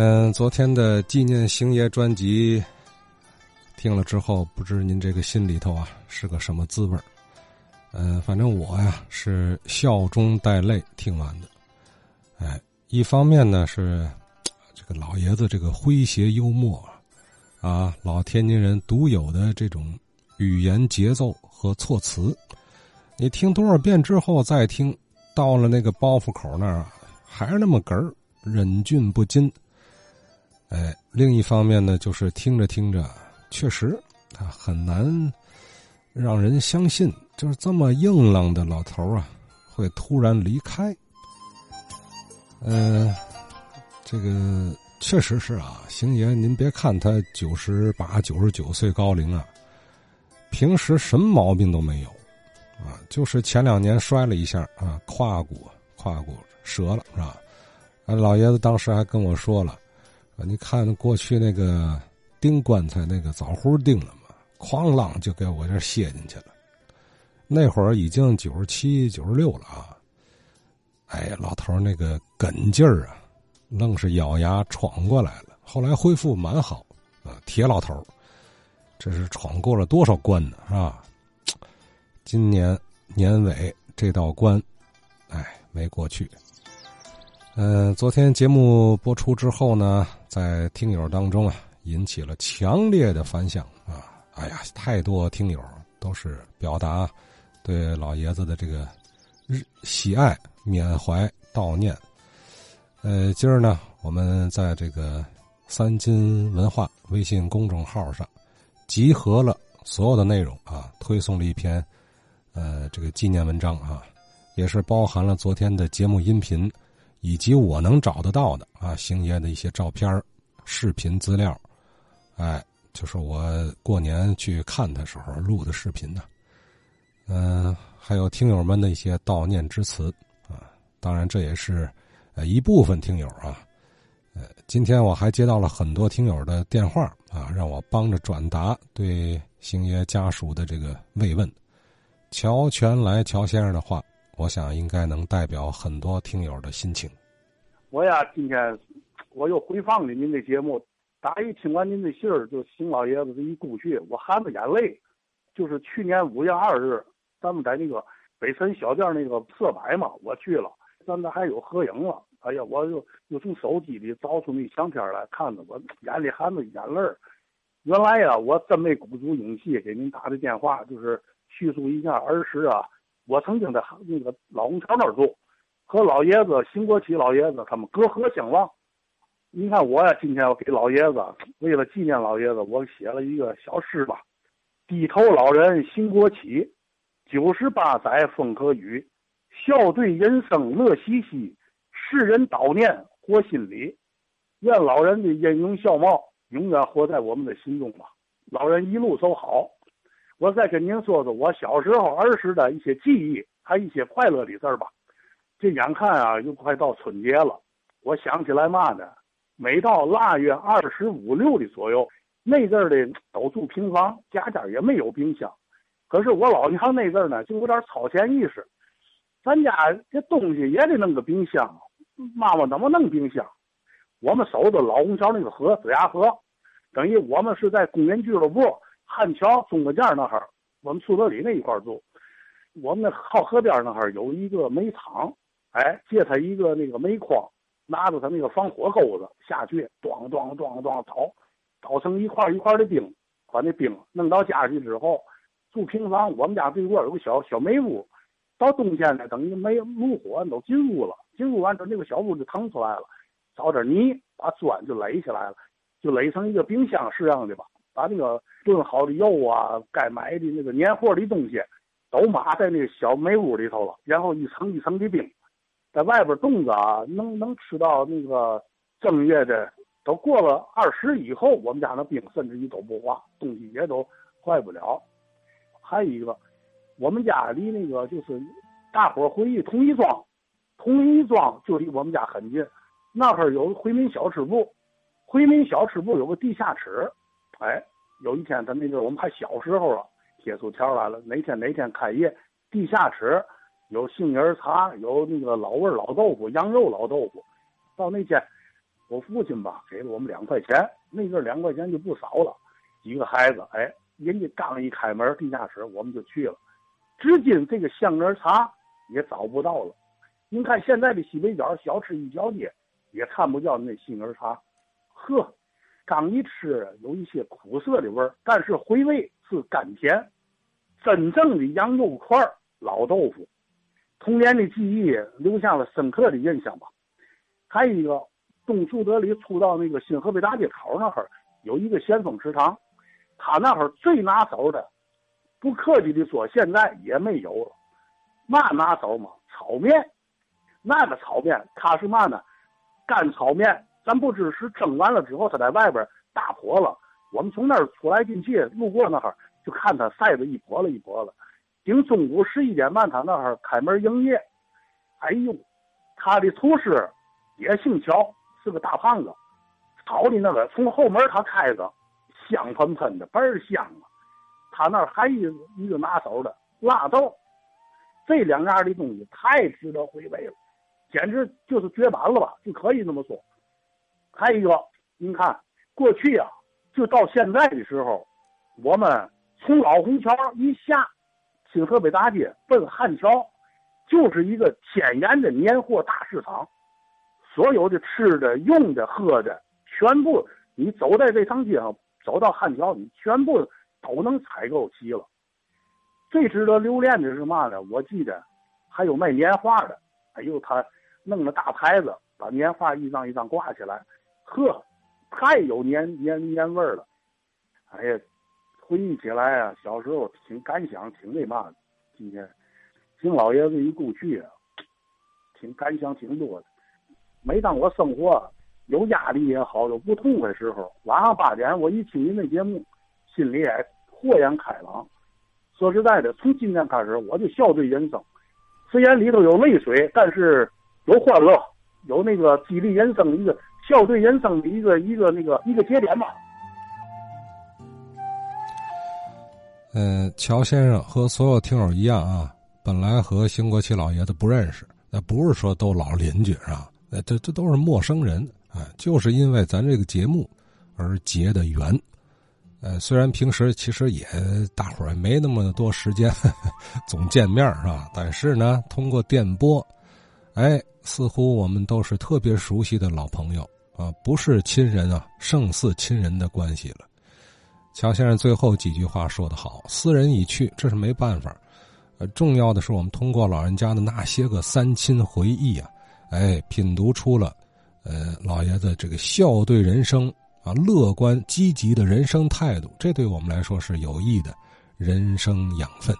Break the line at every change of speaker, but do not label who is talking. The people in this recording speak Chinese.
嗯，昨天的纪念星爷专辑听了之后，不知您这个心里头啊是个什么滋味儿？嗯，反正我呀是笑中带泪听完的。哎，一方面呢是 这个老爷子这个诙谐幽默啊，老天津人独有的这种语言节奏和措辞，你听多少遍之后再听，到了那个包袱口那儿还是那么哏儿，忍俊不禁。哎，另一方面呢，就是听着听着，确实啊很难让人相信，就是这么硬朗的老头啊，会突然离开。嗯，这个确实是啊，星爷，您别看他九十八、九十九岁高龄啊，平时什么毛病都没有，啊，就是前两年摔了一下啊，胯骨胯骨折了是吧？啊，老爷子当时还跟我说了。你看过去那个钉棺材那个枣核钉了吗？哐啷就给我这卸进去了。那会儿已经九十七、九十六了啊。哎，老头那个梗劲儿啊，愣是咬牙闯过来了。后来恢复蛮好啊，铁老头这是闯过了多少关呢？是吧？今年年尾这道关，哎，没过去。嗯，昨天节目播出之后呢，在听友当中啊，引起了强烈的反响啊！哎呀，太多听友都是表达对老爷子的这个日喜爱、缅怀、悼念。呃，今儿呢，我们在这个三金文化微信公众号上集合了所有的内容啊，推送了一篇呃这个纪念文章啊，也是包含了昨天的节目音频。以及我能找得到的啊，星爷的一些照片、视频资料，哎，就是我过年去看他时候录的视频呢。嗯，还有听友们的一些悼念之词啊，当然这也是呃一部分听友啊。呃，今天我还接到了很多听友的电话啊，让我帮着转达对星爷家属的这个慰问。乔全来乔先生的话。我想应该能代表很多听友的心情。
我呀，今天我又回放了您的节目，打一听完您的信儿，就邢老爷子这一故去，我含着眼泪。就是去年五月二日，咱们在那个北辰小店那个色百嘛，我去了，咱们还有合影了。哎呀，我又又从手机里找出那相片来看着，我眼里含着眼泪。原来呀，我真没鼓足勇气给您打的电话，就是叙述一下儿时啊。我曾经在那个老红桥那儿住，和老爷子邢国奇老爷子他们隔河相望。您看我呀，今天我给老爷子为了纪念老爷子，我写了一个小诗吧。低头老人邢国奇，九十八载风和雨，笑对人生乐嘻嘻，世人悼念活心里。愿老人的音容笑貌永远活在我们的心中吧。老人一路走好。我再跟您说说我小时候儿时的一些记忆，还一些快乐的事儿吧。这眼看啊，又快到春节了，我想起来嘛呢？每到腊月二十五六的左右，那阵儿的都住平房，家家也没有冰箱。可是我老娘那阵儿呢，就有点超前意识，咱家这东西也得弄个冰箱。妈妈怎么弄冰箱？我们守着老红桥那个河子牙河，等于我们是在工人俱乐部。汉桥中个店那哈儿，我们苏德里那一块住。我们那靠河边那哈儿有一个煤厂，哎，借他一个那个煤筐，拿着他那个防火钩子下去，咣咣咣咣捣，捣成一块一块的冰，把那冰弄到家去之后，住平房。我们家对过有个小小煤屋，到冬天呢，等于煤炉火都进屋了，进屋完之后那个小屋就腾出来了，找点泥把砖就垒起来了，就垒成一个冰箱式样的吧。把那个炖好的肉啊，该买的那个年货的东西，都码在那个小煤屋里头了。然后一层一层的冰，在外边冻着啊，能能吃到那个正月的。都过了二十以后，我们家那冰甚至于都不化，东西也都坏不了。还有一个，我们家离那个就是大伙回忆同一庄，同一庄就离我们家很近。那块儿有回民小吃部，回民小吃部有个地下室。哎，有一天，他那个我们还小时候啊，贴出条来了，哪天哪天开业，地下室有杏仁茶，有那个老味老豆腐，羊肉老豆腐。到那天，我父亲吧给了我们两块钱，那阵两块钱就不少了。几个孩子，哎，人家刚一开门地下室，我们就去了。至今这个杏仁茶也找不到了。您看现在的西北角小吃一条街，也看不见那杏仁茶。呵，刚一吃有一些苦涩的味儿，但是回味是甘甜。真正的羊肉块、老豆腐，童年的记忆留下了深刻的印象吧。还有一个东树德里出到那个新河北大街口那儿，有一个先锋食堂，他那会儿最拿手的，不客气的说，现在也没有了。嘛拿手嘛？炒面。那个炒面，它是嘛呢？干炒面，咱不知是蒸完了之后，它在外边大火了。我们从那儿出来进去，路过那儿。就看他晒得一婆了一婆了，顶中午十一点半，他那儿开门营业。哎呦，他的厨师也姓乔，是个大胖子，炒的那个从后门他开的，香喷喷的，倍儿香啊！他那儿还有一个拿手的辣豆，这两样的东西太值得回味了，简直就是绝版了吧，就可以这么说。还有一个，您看过去啊，就到现在的时候，我们。从老虹桥一下，新河北大街奔汉桥，就是一个天然的年货大市场。所有的吃的、用的、喝的，全部你走在这趟街上，走到汉桥，你全部都能采购齐了。最值得留恋的是嘛呢？我记得还有卖年画的，哎呦，他弄个大牌子，把年画一张一张挂起来，呵，太有年年年味儿了。哎呀！回忆起来啊，小时候挺感想，挺那嘛的。今天，听老爷子一故去啊，挺感想挺多的。每当我生活有压力也好，有不痛快时候，晚上八点我一听您的节目，心里也豁然开朗。说实在的，从今天开始我就笑对人生。虽然里头有泪水，但是有欢乐，有那个激励人生的一个笑对人生的一个一个那个一个节点吧。
嗯，乔先生和所有听友一样啊，本来和兴国奇老爷子不认识，那不是说都老邻居是吧？那这这都是陌生人啊，就是因为咱这个节目而结的缘。呃，虽然平时其实也大伙儿也没那么多时间 总见面是吧？但是呢，通过电波，哎，似乎我们都是特别熟悉的老朋友啊，不是亲人啊，胜似亲人的关系了。乔先生最后几句话说得好：“斯人已去，这是没办法。呃，重要的是我们通过老人家的那些个三亲回忆啊，哎，品读出了，呃，老爷子这个笑对人生啊，乐观积极的人生态度，这对我们来说是有益的人生养分。”